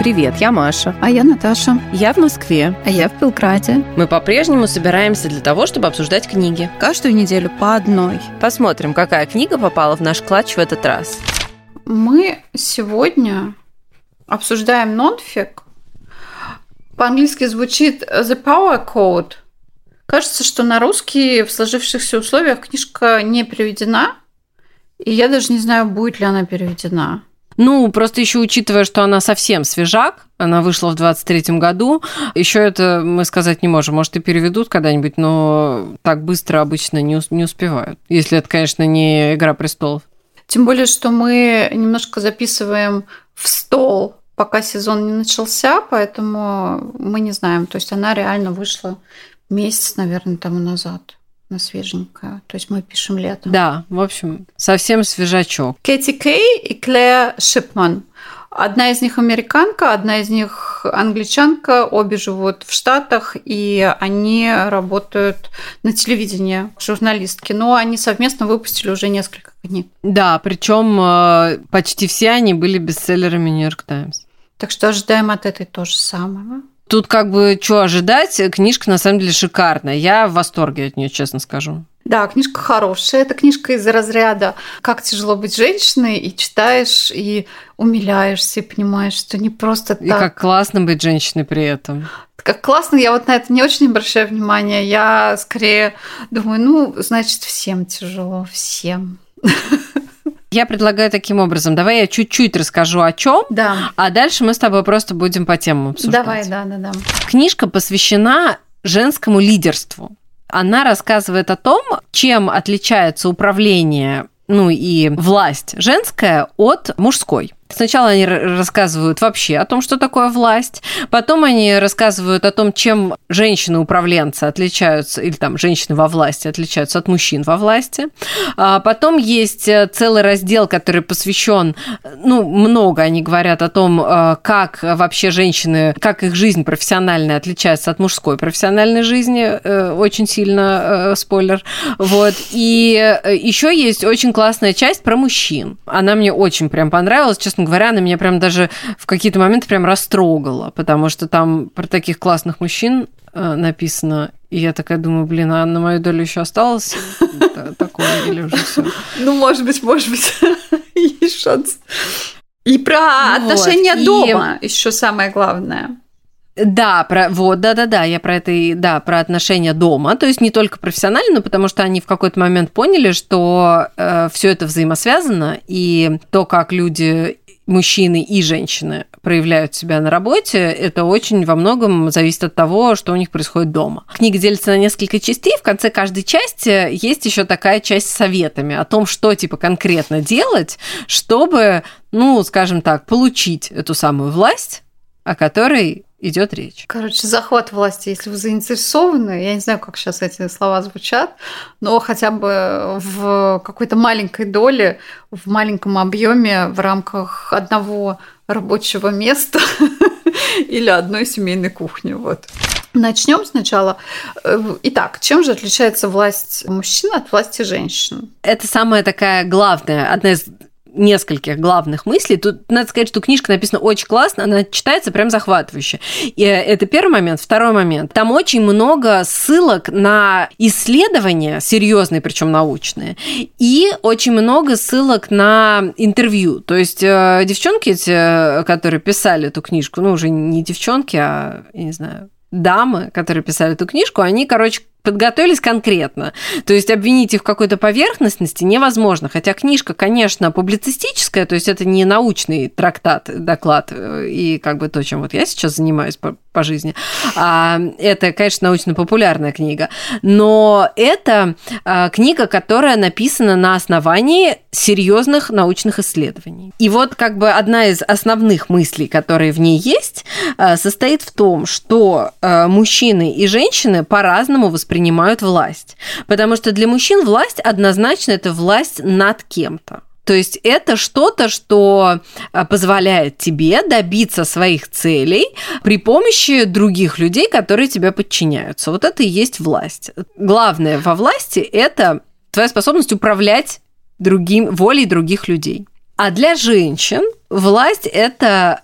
Привет, я Маша. А я Наташа. Я в Москве. А я в Белграде. Мы по-прежнему собираемся для того, чтобы обсуждать книги. Каждую неделю по одной. Посмотрим, какая книга попала в наш клатч в этот раз. Мы сегодня обсуждаем нонфик. По-английски звучит The Power Code. Кажется, что на русский в сложившихся условиях книжка не переведена. И я даже не знаю, будет ли она переведена. Ну, просто еще учитывая, что она совсем свежак, она вышла в 23-м году, еще это мы сказать не можем. Может, и переведут когда-нибудь, но так быстро обычно не, не успевают. Если это, конечно, не «Игра престолов». Тем более, что мы немножко записываем в стол, пока сезон не начался, поэтому мы не знаем. То есть она реально вышла месяц, наверное, тому назад на свеженькое. То есть мы пишем лето. Да, в общем, совсем свежачок. Кэти Кей и Клея Шипман. Одна из них американка, одна из них англичанка, обе живут в Штатах, и они работают на телевидении, журналистки. Но они совместно выпустили уже несколько книг. Да, причем э, почти все они были бестселлерами Нью-Йорк Таймс. Так что ожидаем от этой то же самое. Тут как бы что ожидать, книжка на самом деле шикарная. Я в восторге от нее, честно скажу. Да, книжка хорошая. Это книжка из разряда «Как тяжело быть женщиной», и читаешь, и умиляешься, и понимаешь, что не просто так. И как классно быть женщиной при этом. Как классно, я вот на это не очень обращаю внимание. Я скорее думаю, ну, значит, всем тяжело, всем. Я предлагаю таким образом. Давай я чуть-чуть расскажу о чем, да. а дальше мы с тобой просто будем по темам обсуждать. Давай, да, да, да. Книжка посвящена женскому лидерству. Она рассказывает о том, чем отличается управление ну и власть женская от мужской. Сначала они рассказывают вообще о том, что такое власть, потом они рассказывают о том, чем женщины-управленцы отличаются, или там женщины во власти отличаются от мужчин во власти. А потом есть э, целый раздел, который посвящен, ну, много они говорят о том, э, как вообще женщины, как их жизнь профессиональная отличается от мужской профессиональной жизни, э, очень сильно спойлер. Вот. И еще есть очень классная часть про мужчин. Она мне очень прям понравилась, честно честно говоря, она меня прям даже в какие-то моменты прям растрогала, потому что там про таких классных мужчин э, написано, и я такая думаю, блин, а на мою долю еще осталось такое или уже все? Ну, может быть, может быть, есть шанс. И про отношения дома еще самое главное. Да, про, вот, да-да-да, я про это и, да, про отношения дома, то есть не только профессионально, потому что они в какой-то момент поняли, что э, все это взаимосвязано, и то, как люди мужчины и женщины проявляют себя на работе, это очень во многом зависит от того, что у них происходит дома. Книга делится на несколько частей. В конце каждой части есть еще такая часть с советами о том, что типа конкретно делать, чтобы, ну, скажем так, получить эту самую власть, о которой идет речь. Короче, захват власти, если вы заинтересованы, я не знаю, как сейчас эти слова звучат, но хотя бы в какой-то маленькой доле, в маленьком объеме в рамках одного рабочего места или одной семейной кухни. Вот. Начнем сначала. Итак, чем же отличается власть мужчин от власти женщин? Это самая такая главная, одна из нескольких главных мыслей. Тут надо сказать, что книжка написана очень классно, она читается прям захватывающе. И это первый момент. Второй момент. Там очень много ссылок на исследования, серьезные, причем научные, и очень много ссылок на интервью. То есть э, девчонки эти, которые писали эту книжку, ну, уже не девчонки, а, я не знаю, дамы, которые писали эту книжку, они, короче, подготовились конкретно. То есть обвинить их в какой-то поверхностности невозможно. Хотя книжка, конечно, публицистическая, то есть это не научный трактат, доклад э, и как бы то, чем вот я сейчас занимаюсь по, по жизни. А, это, конечно, научно-популярная книга. Но это а, книга, которая написана на основании серьезных научных исследований. И вот как бы одна из основных мыслей, которые в ней есть, а, состоит в том, что а, мужчины и женщины по-разному воспринимают воспринимают власть. Потому что для мужчин власть однозначно это власть над кем-то. То есть это что-то, что а, позволяет тебе добиться своих целей при помощи других людей, которые тебя подчиняются. Вот это и есть власть. Главное во власти – это твоя способность управлять другим, волей других людей. А для женщин власть – это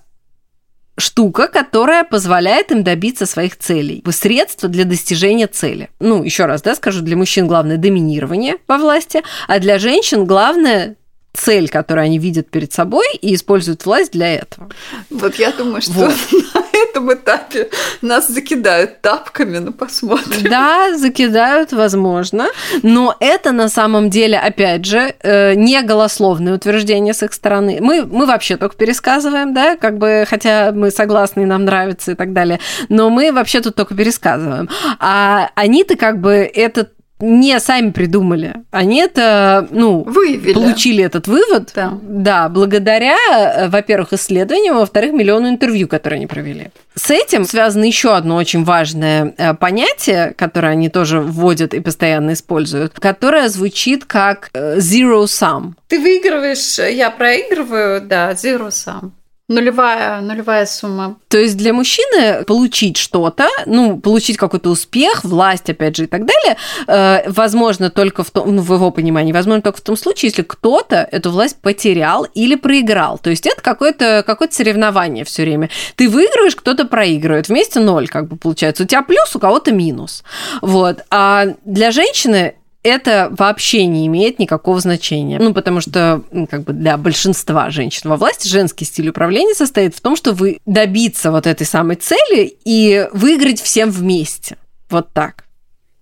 штука, которая позволяет им добиться своих целей. Средство для достижения цели. Ну, еще раз, да, скажу, для мужчин главное доминирование во власти, а для женщин главное цель, которую они видят перед собой и используют власть для этого. Вот я думаю, что вот. этом этапе нас закидают тапками, ну посмотрим. Да, закидают, возможно, но это на самом деле, опять же, э, не голословное утверждение с их стороны. Мы, мы вообще только пересказываем, да, как бы, хотя мы согласны, нам нравится и так далее, но мы вообще тут только пересказываем. А они-то как бы этот не сами придумали. Они это, ну, Выявили. получили этот вывод, да. да, благодаря, э, во-первых, исследованиям, во-вторых, миллиону интервью, которые они провели. С этим связано еще одно очень важное э, понятие, которое они тоже вводят и постоянно используют, которое звучит как э, zero sum. Ты выигрываешь, я проигрываю, да, zero sum. Нулевая, нулевая сумма. То есть для мужчины получить что-то, ну, получить какой-то успех, власть, опять же, и так далее, э, возможно только в том, ну, в его понимании, возможно только в том случае, если кто-то эту власть потерял или проиграл. То есть это какое-то какое соревнование все время. Ты выигрываешь, кто-то проигрывает. Вместе ноль, как бы получается. У тебя плюс, у кого-то минус. Вот. А для женщины это вообще не имеет никакого значения. Ну, потому что как бы для большинства женщин во власти женский стиль управления состоит в том, что вы добиться вот этой самой цели и выиграть всем вместе. Вот так.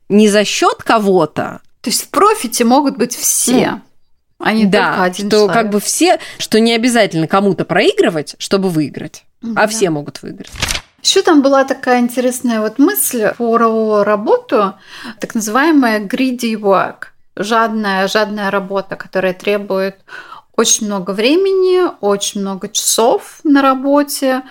Не за счет кого-то. То есть в профите могут быть все. Ну, а не да, только один что человек. как бы все, что не обязательно кому-то проигрывать, чтобы выиграть, а да. все могут выиграть. Еще там была такая интересная вот мысль про работу, так называемая greedy work, жадная, жадная работа, которая требует очень много времени, очень много часов на работе,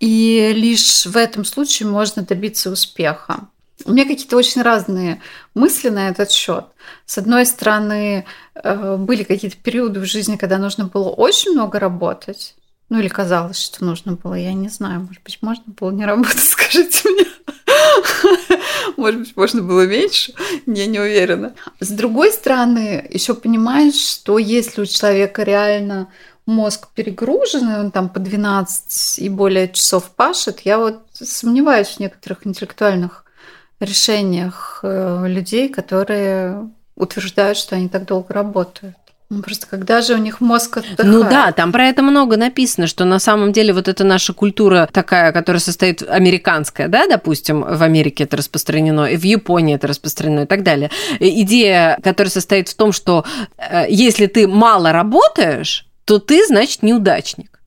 и лишь в этом случае можно добиться успеха. У меня какие-то очень разные мысли на этот счет. С одной стороны, э, были какие-то периоды в жизни, когда нужно было очень много работать, ну или казалось, что нужно было, я не знаю. Может быть, можно было не работать, скажите мне. Может быть, можно было меньше, я не уверена. С другой стороны, еще понимаешь, что если у человека реально мозг перегруженный, он там по 12 и более часов пашет, я вот сомневаюсь в некоторых интеллектуальных решениях э, людей, которые утверждают, что они так долго работают. Ну, просто когда же у них мозг отдыхает? Ну да, там про это много написано, что на самом деле вот эта наша культура такая, которая состоит американская, да, допустим, в Америке это распространено, и в Японии это распространено и так далее. Идея, которая состоит в том, что э, если ты мало работаешь, то ты, значит, неудачник.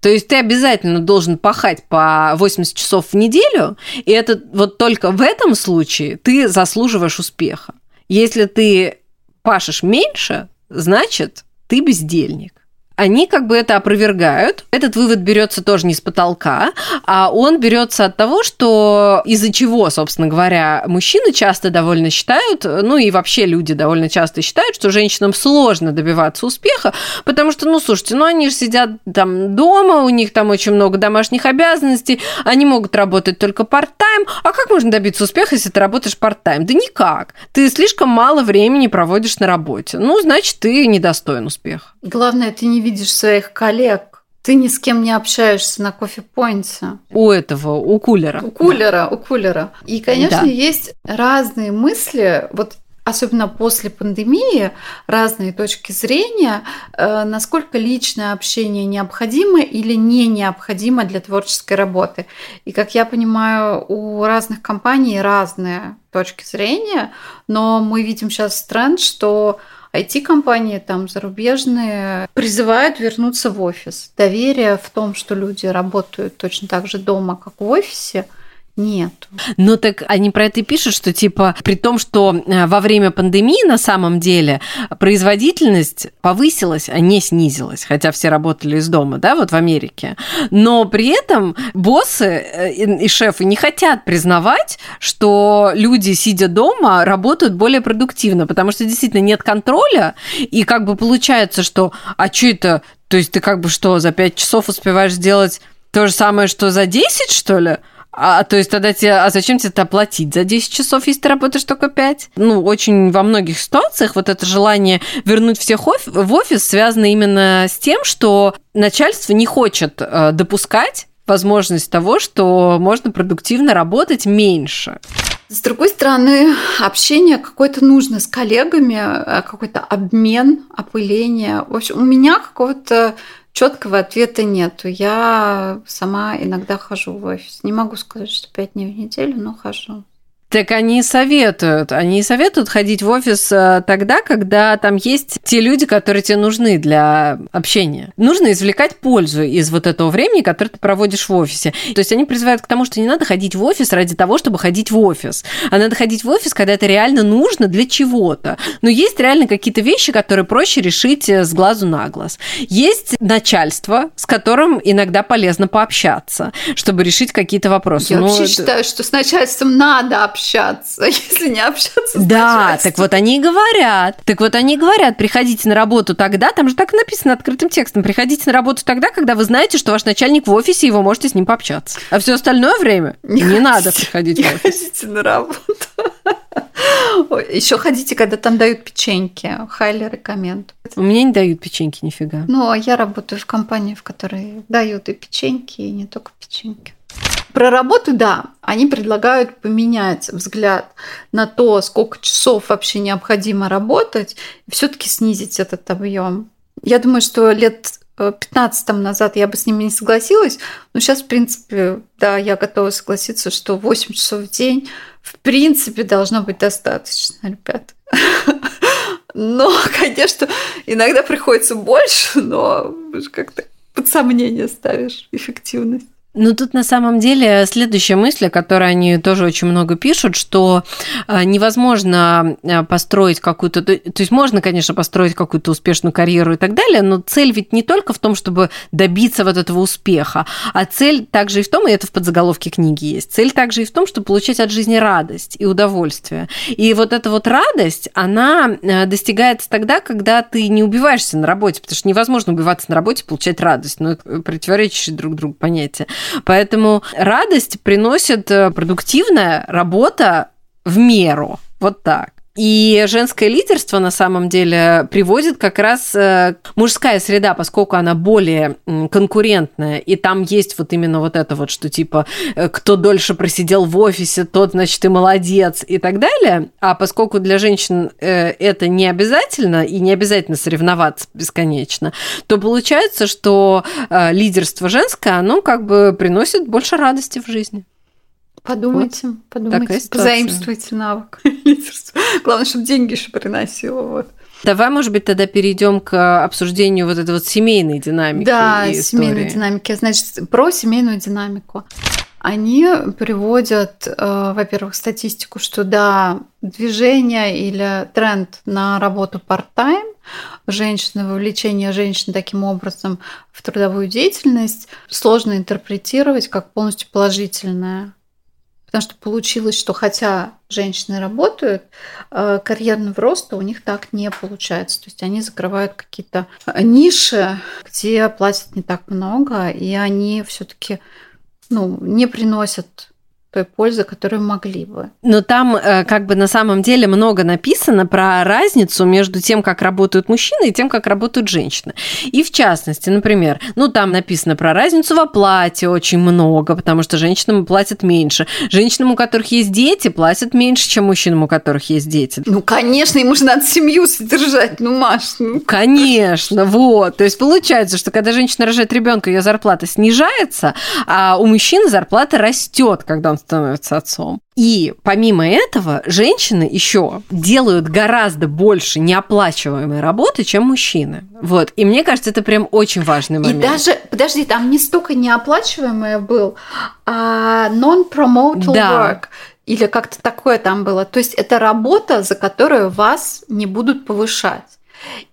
То есть ты обязательно должен пахать по 80 часов в неделю, и это вот только в этом случае ты заслуживаешь успеха. Если ты пашешь меньше, значит, ты бездельник они как бы это опровергают. Этот вывод берется тоже не с потолка, а он берется от того, что из-за чего, собственно говоря, мужчины часто довольно считают, ну и вообще люди довольно часто считают, что женщинам сложно добиваться успеха, потому что, ну, слушайте, ну они же сидят там дома, у них там очень много домашних обязанностей, они могут работать только part-time, а как можно добиться успеха, если ты работаешь part-time? Да никак. Ты слишком мало времени проводишь на работе. Ну, значит, ты недостоин успеха. Главное, ты не видишь своих коллег. Ты ни с кем не общаешься на кофе-поинте. У этого, у кулера. У кулера, у кулера. И, конечно, да. есть разные мысли. Вот особенно после пандемии, разные точки зрения, э, насколько личное общение необходимо или не необходимо для творческой работы. И, как я понимаю, у разных компаний разные точки зрения, но мы видим сейчас тренд, что IT-компании там зарубежные призывают вернуться в офис. Доверие в том, что люди работают точно так же дома, как в офисе, нет. Ну так они про это и пишут, что типа при том, что э, во время пандемии на самом деле производительность повысилась, а не снизилась, хотя все работали из дома, да, вот в Америке. Но при этом боссы э, и шефы не хотят признавать, что люди, сидя дома, работают более продуктивно, потому что действительно нет контроля, и как бы получается, что а что это, то есть ты как бы что, за 5 часов успеваешь сделать то же самое, что за 10, что ли? А, то есть тогда тебе, а зачем тебе это платить за 10 часов, если ты работаешь только 5? Ну, очень во многих ситуациях вот это желание вернуть всех в офис связано именно с тем, что начальство не хочет э, допускать возможность того, что можно продуктивно работать меньше. С другой стороны, общение какое-то нужно с коллегами, э, какой-то обмен, опыление. В общем, у меня какого-то четкого ответа нету. Я сама иногда хожу в офис. Не могу сказать, что пять дней в неделю, но хожу. Так они советуют. Они советуют ходить в офис э, тогда, когда там есть те люди, которые тебе нужны для общения. Нужно извлекать пользу из вот этого времени, которое ты проводишь в офисе. То есть они призывают к тому, что не надо ходить в офис ради того, чтобы ходить в офис. А надо ходить в офис, когда это реально нужно для чего-то. Но есть реально какие-то вещи, которые проще решить э, с глазу на глаз. Есть начальство, с которым иногда полезно пообщаться, чтобы решить какие-то вопросы. Я Но вообще это... считаю, что с начальством надо общаться общаться, если не общаться с Да, так вот они и говорят. Так вот они и говорят, приходите на работу тогда, там же так написано открытым текстом, приходите на работу тогда, когда вы знаете, что ваш начальник в офисе, и вы можете с ним пообщаться. А все остальное время не, не надо приходить не в офис. ходите на работу. Еще ходите, когда там дают печеньки. Хайли рекоменд. У меня не дают печеньки нифига. Ну, а я работаю в компании, в которой дают и печеньки, и не только печеньки. Про работу, да, они предлагают поменять взгляд на то, сколько часов вообще необходимо работать, и все-таки снизить этот объем. Я думаю, что лет 15 назад я бы с ними не согласилась, но сейчас, в принципе, да, я готова согласиться, что 8 часов в день, в принципе, должно быть достаточно, ребят. Но, конечно, иногда приходится больше, но как-то под сомнение ставишь эффективность. Ну, тут на самом деле следующая мысль, о которой они тоже очень много пишут, что э, невозможно э, построить какую-то... То есть можно, конечно, построить какую-то успешную карьеру и так далее, но цель ведь не только в том, чтобы добиться вот этого успеха, а цель также и в том, и это в подзаголовке книги есть, цель также и в том, чтобы получать от жизни радость и удовольствие. И вот эта вот радость, она э, достигается тогда, когда ты не убиваешься на работе, потому что невозможно убиваться на работе и получать радость, но это противоречащие друг другу понятия. Поэтому радость приносит э, продуктивная работа в меру. Вот так. И женское лидерство на самом деле приводит как раз э, мужская среда, поскольку она более конкурентная, и там есть вот именно вот это вот, что типа э, кто дольше просидел в офисе, тот, значит, и молодец и так далее. А поскольку для женщин э, это не обязательно, и не обязательно соревноваться бесконечно, то получается, что лидерство женское, оно как бы приносит больше радости в жизни. Подумайте, вот. подумайте, позаимствуйте навык лидерства. Главное, чтобы деньги еще приносило. Вот. Давай, может быть, тогда перейдем к обсуждению вот этой вот семейной динамики. Да, семейной динамики. Значит, про семейную динамику. Они приводят, э, во-первых, статистику, что да, движение или тренд на работу part-time, женщины, вовлечение женщин таким образом в трудовую деятельность сложно интерпретировать как полностью положительное Потому что получилось, что хотя женщины работают, э, карьерного роста у них так не получается. То есть они закрывают какие-то ниши, где платят не так много, и они все-таки ну, не приносят той пользы, которую могли бы. Но там э, как бы на самом деле много написано про разницу между тем, как работают мужчины и тем, как работают женщины. И в частности, например, ну там написано про разницу в оплате очень много, потому что женщинам платят меньше. Женщинам, у которых есть дети, платят меньше, чем мужчинам, у которых есть дети. Ну, конечно, ему же надо семью содержать, ну, Маш. Ну. Конечно, вот. То есть получается, что когда женщина рожает ребенка, ее зарплата снижается, а у мужчины зарплата растет, когда он становится отцом. И помимо этого, женщины еще делают гораздо больше неоплачиваемой работы, чем мужчины. Вот. И мне кажется, это прям очень важный момент. И даже, подожди, там не столько неоплачиваемое был, а non-promotal да. work. Или как-то такое там было. То есть это работа, за которую вас не будут повышать.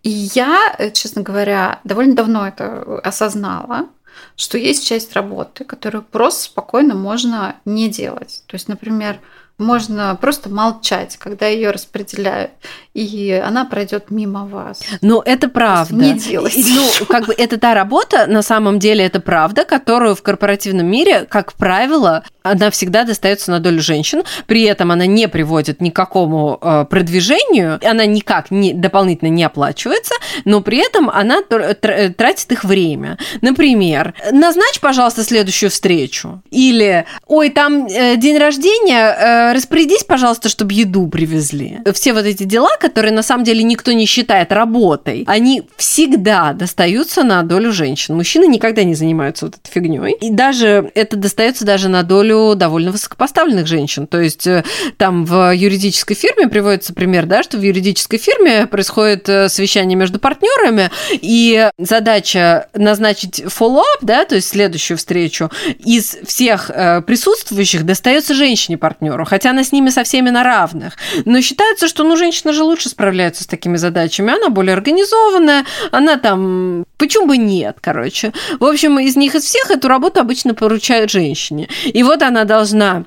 И я, честно говоря, довольно давно это осознала что есть часть работы, которую просто спокойно можно не делать. То есть, например, можно просто молчать, когда ее распределяют, и она пройдет мимо вас. Ну, это правда. Не делать. Ну, как бы это та работа, на самом деле это правда, которую в корпоративном мире, как правило, она всегда достается на долю женщин. При этом она не приводит ни к какому э, продвижению, она никак не, дополнительно не оплачивается, но при этом она тратит их время. Например, назначь, пожалуйста, следующую встречу. Или, ой, там э, день рождения, э, распорядись, пожалуйста, чтобы еду привезли. Все вот эти дела, которые на самом деле никто не считает работой, они всегда достаются на долю женщин. Мужчины никогда не занимаются вот этой фигней. И даже это достается даже на долю довольно высокопоставленных женщин. То есть э, там в юридической фирме приводится пример, да, что в юридической фирме происходит э, совещание между партнерами, и задача назначить follow-up, да, то есть следующую встречу, из всех э, присутствующих достается женщине-партнеру, хотя она с ними со всеми на равных. Но считается, что ну, женщина же лучше справляется с такими задачами, она более организованная, она там... Почему бы нет, короче? В общем, из них из всех эту работу обычно поручают женщине. И вот она должна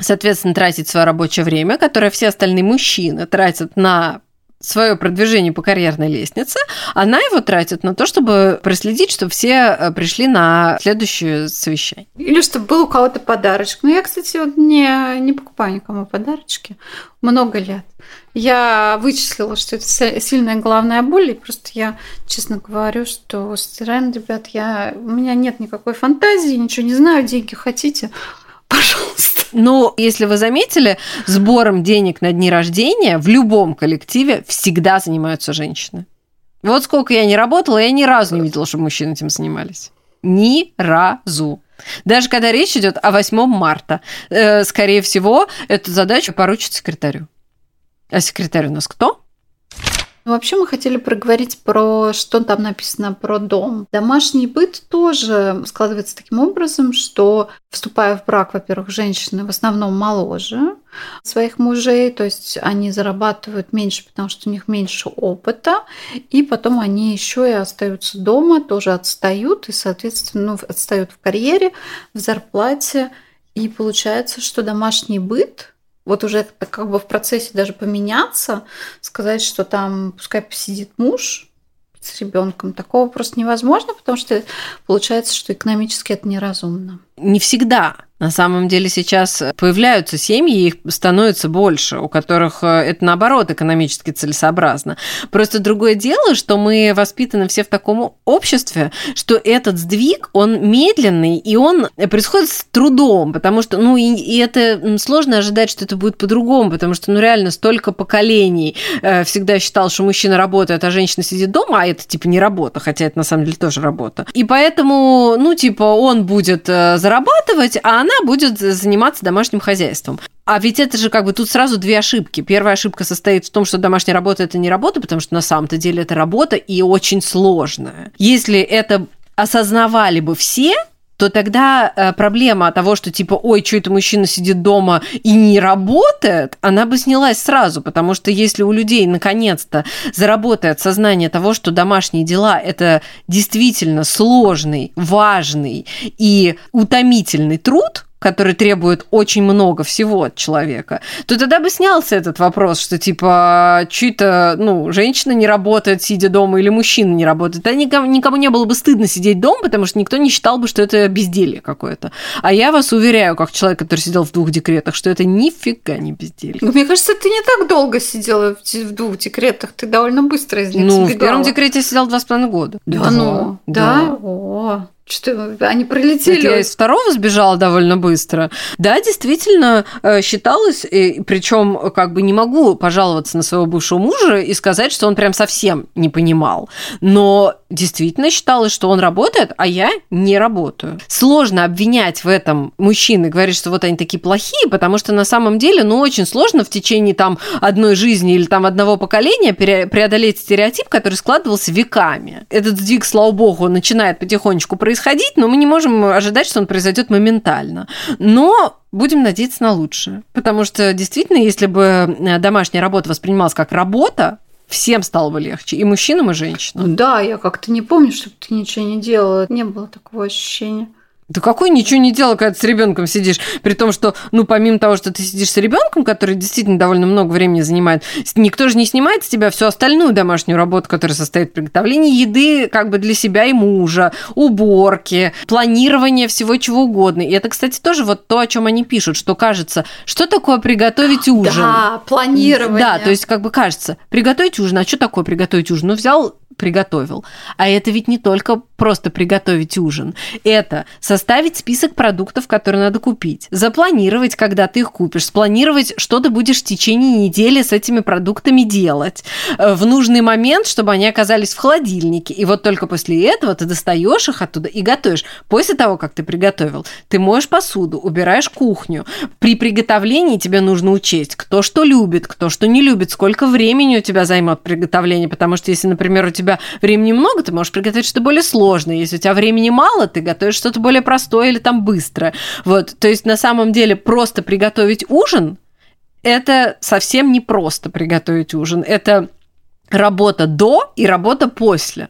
соответственно, тратить свое рабочее время, которое все остальные мужчины тратят на свое продвижение по карьерной лестнице, она его тратит на то, чтобы проследить, чтобы все э, пришли на следующее совещание. Или чтобы был у кого-то подарочек. Ну, я, кстати, вот не, не покупаю никому подарочки много лет. Я вычислила, что это сильная головная боль, и просто я честно говорю, что реально, ребят, я, у меня нет никакой фантазии, ничего не знаю, деньги хотите, пожалуйста. Но если вы заметили, сбором денег на дни рождения в любом коллективе всегда занимаются женщины. Вот сколько я не работала, я ни разу не видела, чтобы мужчины этим занимались. Ни разу. Даже когда речь идет о 8 марта, э, скорее всего, эту задачу поручат секретарю. А секретарь у нас кто? Ну, вообще мы хотели проговорить про, что там написано про дом. Домашний быт тоже складывается таким образом, что вступая в брак, во-первых, женщины в основном моложе своих мужей, то есть они зарабатывают меньше, потому что у них меньше опыта, и потом они еще и остаются дома, тоже отстают, и, соответственно, ну, отстают в карьере, в зарплате, и получается, что домашний быт вот уже как бы в процессе даже поменяться, сказать, что там пускай посидит муж с ребенком, такого просто невозможно, потому что получается, что экономически это неразумно. Не всегда на самом деле сейчас появляются семьи, их становится больше, у которых э, это наоборот экономически целесообразно. Просто другое дело, что мы воспитаны все в таком обществе, что этот сдвиг, он медленный, и он происходит с трудом, потому что, ну, и, и это сложно ожидать, что это будет по-другому, потому что, ну, реально столько поколений э, всегда считал, что мужчина работает, а женщина сидит дома, а это, типа, не работа, хотя это на самом деле тоже работа. И поэтому, ну, типа, он будет э, зарабатывать, а она она будет заниматься домашним хозяйством. А ведь это же как бы тут сразу две ошибки. Первая ошибка состоит в том, что домашняя работа это не работа, потому что на самом-то деле это работа и очень сложная. Если это осознавали бы все, то тогда э, проблема того, что типа, ой, что это мужчина сидит дома и не работает, она бы снялась сразу, потому что если у людей наконец-то заработает сознание того, что домашние дела – это действительно сложный, важный и утомительный труд – который требует очень много всего от человека, то тогда бы снялся этот вопрос, что типа чьи-то, ну, женщина не работает, сидя дома, или мужчина не работает. А никому, никому не было бы стыдно сидеть дома, потому что никто не считал бы, что это безделье какое-то. А я вас уверяю, как человек, который сидел в двух декретах, что это нифига не безделье. Мне кажется, ты не так долго сидела в двух декретах, ты довольно быстро из них Ну, сбегала. в первом декрете я сидела два с половиной года. Да, ну, да? да? О, что они пролетели? Это я из второго сбежала довольно быстро. Да, действительно э, считалось, причем как бы не могу пожаловаться на своего бывшего мужа и сказать, что он прям совсем не понимал. Но действительно считалось, что он работает, а я не работаю. Сложно обвинять в этом мужчин и говорить, что вот они такие плохие, потому что на самом деле, ну, очень сложно в течение там одной жизни или там одного поколения преодолеть стереотип, который складывался веками. Этот сдвиг, слава богу, начинает потихонечку происходить происходить, но мы не можем ожидать, что он произойдет моментально. Но будем надеяться на лучшее. Потому что действительно, если бы э, домашняя работа воспринималась как работа, всем стало бы легче, и мужчинам, и женщинам. Да, я как-то не помню, чтобы ты ничего не делала. Не было такого ощущения. Да какой ничего не делал, когда ты с ребенком сидишь, при том, что, ну, помимо того, что ты сидишь с ребенком, который действительно довольно много времени занимает, никто же не снимает с тебя всю остальную домашнюю работу, которая состоит в приготовлении еды как бы для себя и мужа, уборки, планирование всего чего угодно. И это, кстати, тоже вот то, о чем они пишут, что кажется, что такое приготовить ужин? Да, планирование. Да, то есть как бы кажется, приготовить ужин, а что такое приготовить ужин? Ну, взял приготовил. А это ведь не только просто приготовить ужин. Это составить список продуктов, которые надо купить, запланировать, когда ты их купишь, спланировать, что ты будешь в течение недели с этими продуктами делать э, в нужный момент, чтобы они оказались в холодильнике. И вот только после этого ты достаешь их оттуда и готовишь. После того, как ты приготовил, ты моешь посуду, убираешь кухню. При приготовлении тебе нужно учесть, кто что любит, кто что не любит, сколько времени у тебя займет приготовление, потому что если, например, у тебя тебя времени много, ты можешь приготовить что-то более сложное. Если у тебя времени мало, ты готовишь что-то более простое или там быстрое. Вот, то есть на самом деле просто приготовить ужин – это совсем не просто приготовить ужин. Это работа до и работа после.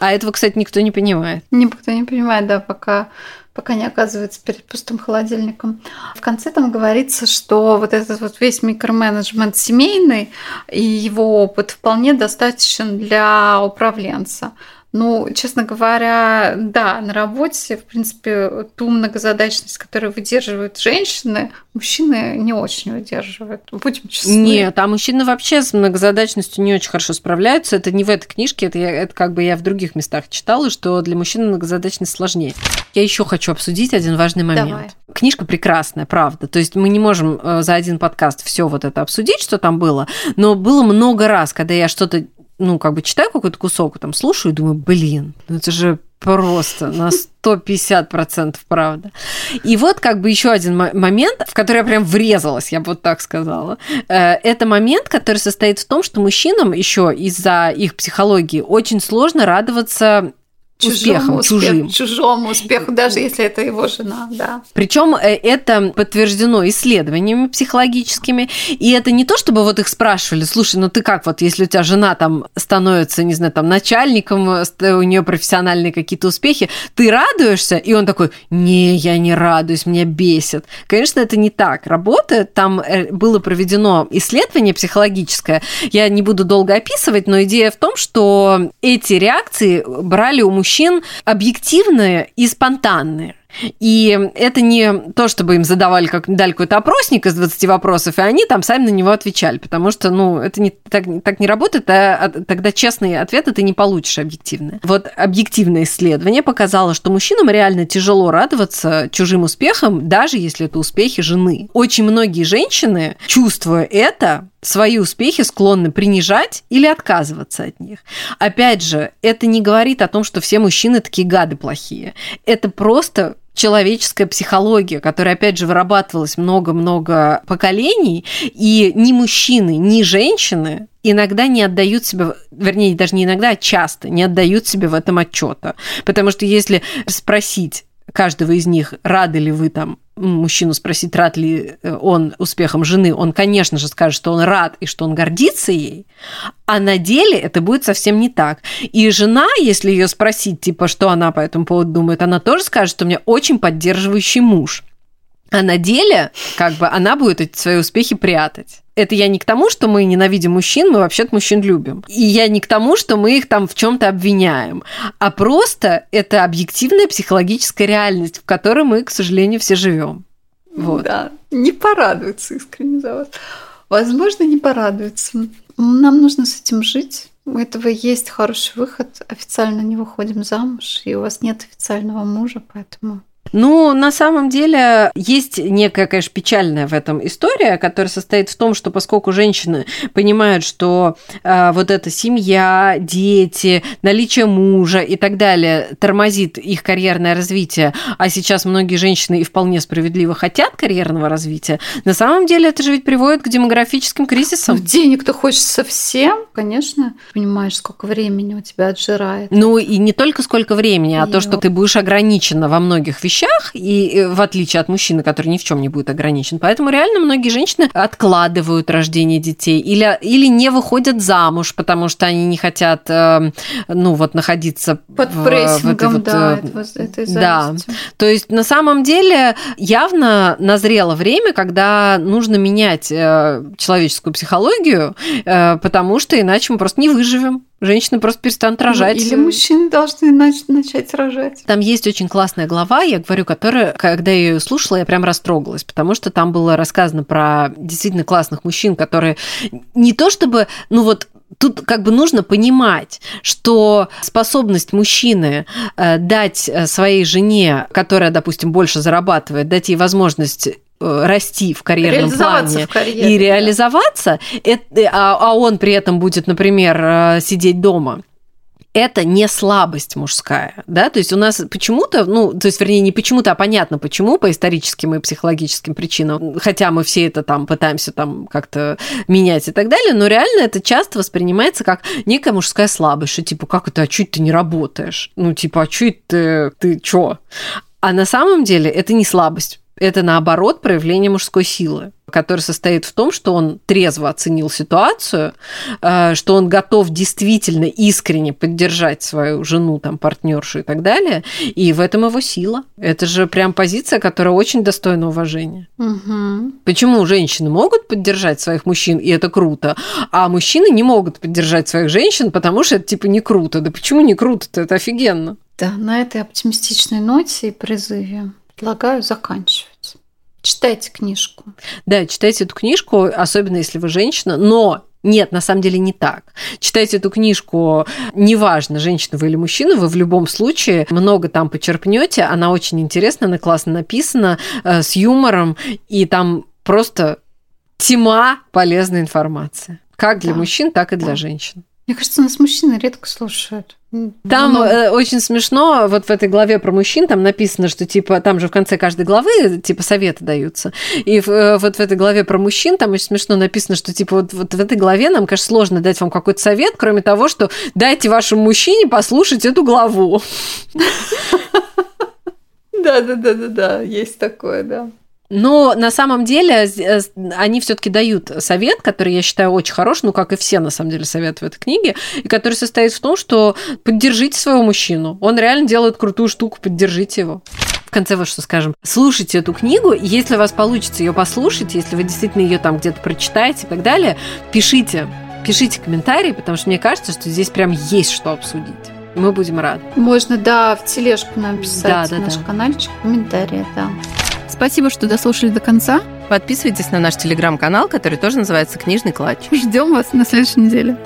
А этого, кстати, никто не понимает. Никто не понимает, да, пока пока не оказывается перед пустым холодильником. В конце там говорится, что вот этот вот весь микроменеджмент семейный и его опыт вполне достаточен для управленца. Ну, честно говоря, да, на работе, в принципе, ту многозадачность, которую выдерживают женщины, мужчины не очень выдерживают. Будем честны. Нет, а мужчины вообще с многозадачностью не очень хорошо справляются. Это не в этой книжке, это, я, это как бы я в других местах читала, что для мужчин многозадачность сложнее. Я еще хочу обсудить один важный момент. Давай. Книжка прекрасная, правда. То есть мы не можем э, за один подкаст все вот это обсудить, что там было, но было много раз, когда я что-то ну, как бы читаю какой-то кусок, там, слушаю и думаю, блин, ну это же просто на 150% правда. И вот как бы еще один момент, в который я прям врезалась, я бы вот так сказала. Э, это момент, который состоит в том, что мужчинам еще из-за их психологии очень сложно радоваться успехом, успех, чужим. Чужому успеху, даже если это его жена, да. Причем э, это подтверждено исследованиями психологическими, и это не то, чтобы вот их спрашивали, слушай, ну ты как вот, если у тебя жена там становится, не знаю, там начальником, у нее профессиональные какие-то успехи, ты радуешься? И он такой, не, я не радуюсь, меня бесит. Конечно, это не так работает. Там э, было проведено исследование психологическое, я не буду долго описывать, но идея в том, что эти реакции брали у мужчин мужчин объективные и спонтанные. И это не то, чтобы им задавали, как дали какой-то опросник из 20 вопросов, и они там сами на него отвечали, потому что, ну, это не, так, так не работает, а, а тогда честные ответы ты не получишь объективные. Вот объективное исследование показало, что мужчинам реально тяжело радоваться чужим успехам, даже если это успехи жены. Очень многие женщины, чувствуя это, свои успехи склонны принижать или отказываться от них. Опять же, это не говорит о том, что все мужчины такие гады плохие. Это просто человеческая психология, которая, опять же, вырабатывалась много-много поколений, и ни мужчины, ни женщины иногда не отдают себе, вернее, даже не иногда, а часто не отдают себе в этом отчета. Потому что если спросить каждого из них, рады ли вы там мужчину спросить, рад ли э, он успехом жены, он, конечно же, скажет, что он рад и что он гордится ей, а на деле это будет совсем не так. И жена, если ее спросить, типа, что она по этому поводу думает, она тоже скажет, что у меня очень поддерживающий муж. А на деле, как бы, она будет эти свои успехи прятать. Это я не к тому, что мы ненавидим мужчин, мы вообще-то мужчин любим. И я не к тому, что мы их там в чем-то обвиняем, а просто это объективная психологическая реальность, в которой мы, к сожалению, все живем. Вот. Да, не порадуется искренне за вас. Возможно, не порадуется. Нам нужно с этим жить. У этого есть хороший выход. Официально не выходим замуж, и у вас нет официального мужа, поэтому ну, на самом деле, есть некая, конечно, печальная в этом история, которая состоит в том, что поскольку женщины понимают, что э, вот эта семья, дети, наличие мужа и так далее тормозит их карьерное развитие, а сейчас многие женщины и вполне справедливо хотят карьерного развития, на самом деле это же ведь приводит к демографическим кризисам. Ну, денег-то хочется всем, конечно. Понимаешь, сколько времени у тебя отжирает. Ну, и не только сколько времени, а и... то, что ты будешь ограничена во многих вещах, вещах, и в отличие от мужчины, который ни в чем не будет ограничен. Поэтому реально многие женщины откладывают рождение детей или, или не выходят замуж, потому что они не хотят, э, ну, вот находиться под в, прессингом, в этой да, вот, этой да. То есть на самом деле явно назрело время, когда нужно менять э, человеческую психологию, э, потому что иначе мы просто не выживем. Женщины просто перестанут ну, рожать. Или мужчины должны начать рожать. Там есть очень классная глава, я говорю, которая, когда я ее слушала, я прям растрогалась, потому что там было рассказано про действительно классных мужчин, которые не то чтобы, ну вот тут как бы нужно понимать, что способность мужчины э, дать э, своей жене, которая, допустим, больше зарабатывает, дать ей возможность расти в карьерном плане в карьере, и реализоваться, да. это, а, а он при этом будет, например, сидеть дома это не слабость мужская, да, то есть у нас почему-то, ну, то есть, вернее, не почему-то, а понятно почему, по историческим и психологическим причинам, хотя мы все это там пытаемся там как-то менять и так далее, но реально это часто воспринимается как некая мужская слабость, что типа, как это, а чуть ты не работаешь? Ну, типа, а чуть ты, ты чё? А на самом деле это не слабость, это наоборот проявление мужской силы, которое состоит в том, что он трезво оценил ситуацию, э, что он готов действительно искренне поддержать свою жену, там, партнершу и так далее, и в этом его сила. Это же прям позиция, которая очень достойна уважения. Угу. Почему женщины могут поддержать своих мужчин, и это круто, а мужчины не могут поддержать своих женщин, потому что это типа не круто. Да почему не круто-то? Это офигенно. Да, на этой оптимистичной ноте и призыве предлагаю заканчивать. Читайте книжку. Да, читайте эту книжку, особенно если вы женщина, но нет, на самом деле не так. Читайте эту книжку, неважно, женщина вы или мужчина, вы в любом случае много там почерпнете. Она очень интересна, она классно написана, э, с юмором, и там просто тьма полезной информации. Как для да. мужчин, так и для да. женщин. Мне кажется, нас мужчины редко слушают. Там Но... Э, очень смешно, вот в этой главе про мужчин там написано, что типа там же в конце каждой главы типа советы даются. И в, э, вот в этой главе про мужчин там очень смешно написано, что типа вот, вот в этой главе нам, конечно, сложно дать вам какой-то совет, кроме того, что дайте вашему мужчине послушать эту главу. Да, да, да, да, да, есть такое, да. Но на самом деле э, они все-таки дают совет, который я считаю очень хорош, ну как и все на самом деле советы в этой книге, и который состоит в том, что поддержите своего мужчину. Он реально делает крутую штуку, поддержите его. В конце вот что скажем. Слушайте эту книгу, и если у вас получится ее послушать, если вы действительно ее там где-то прочитаете и так далее, пишите, пишите комментарии, потому что мне кажется, что здесь прям есть что обсудить. Мы будем рады. Можно, да, в тележку нам писать да, да, наш да. каналчик, комментарии, да. Спасибо, что дослушали до конца. Подписывайтесь на наш телеграм-канал, который тоже называется «Книжный клатч». Ждем вас на следующей неделе.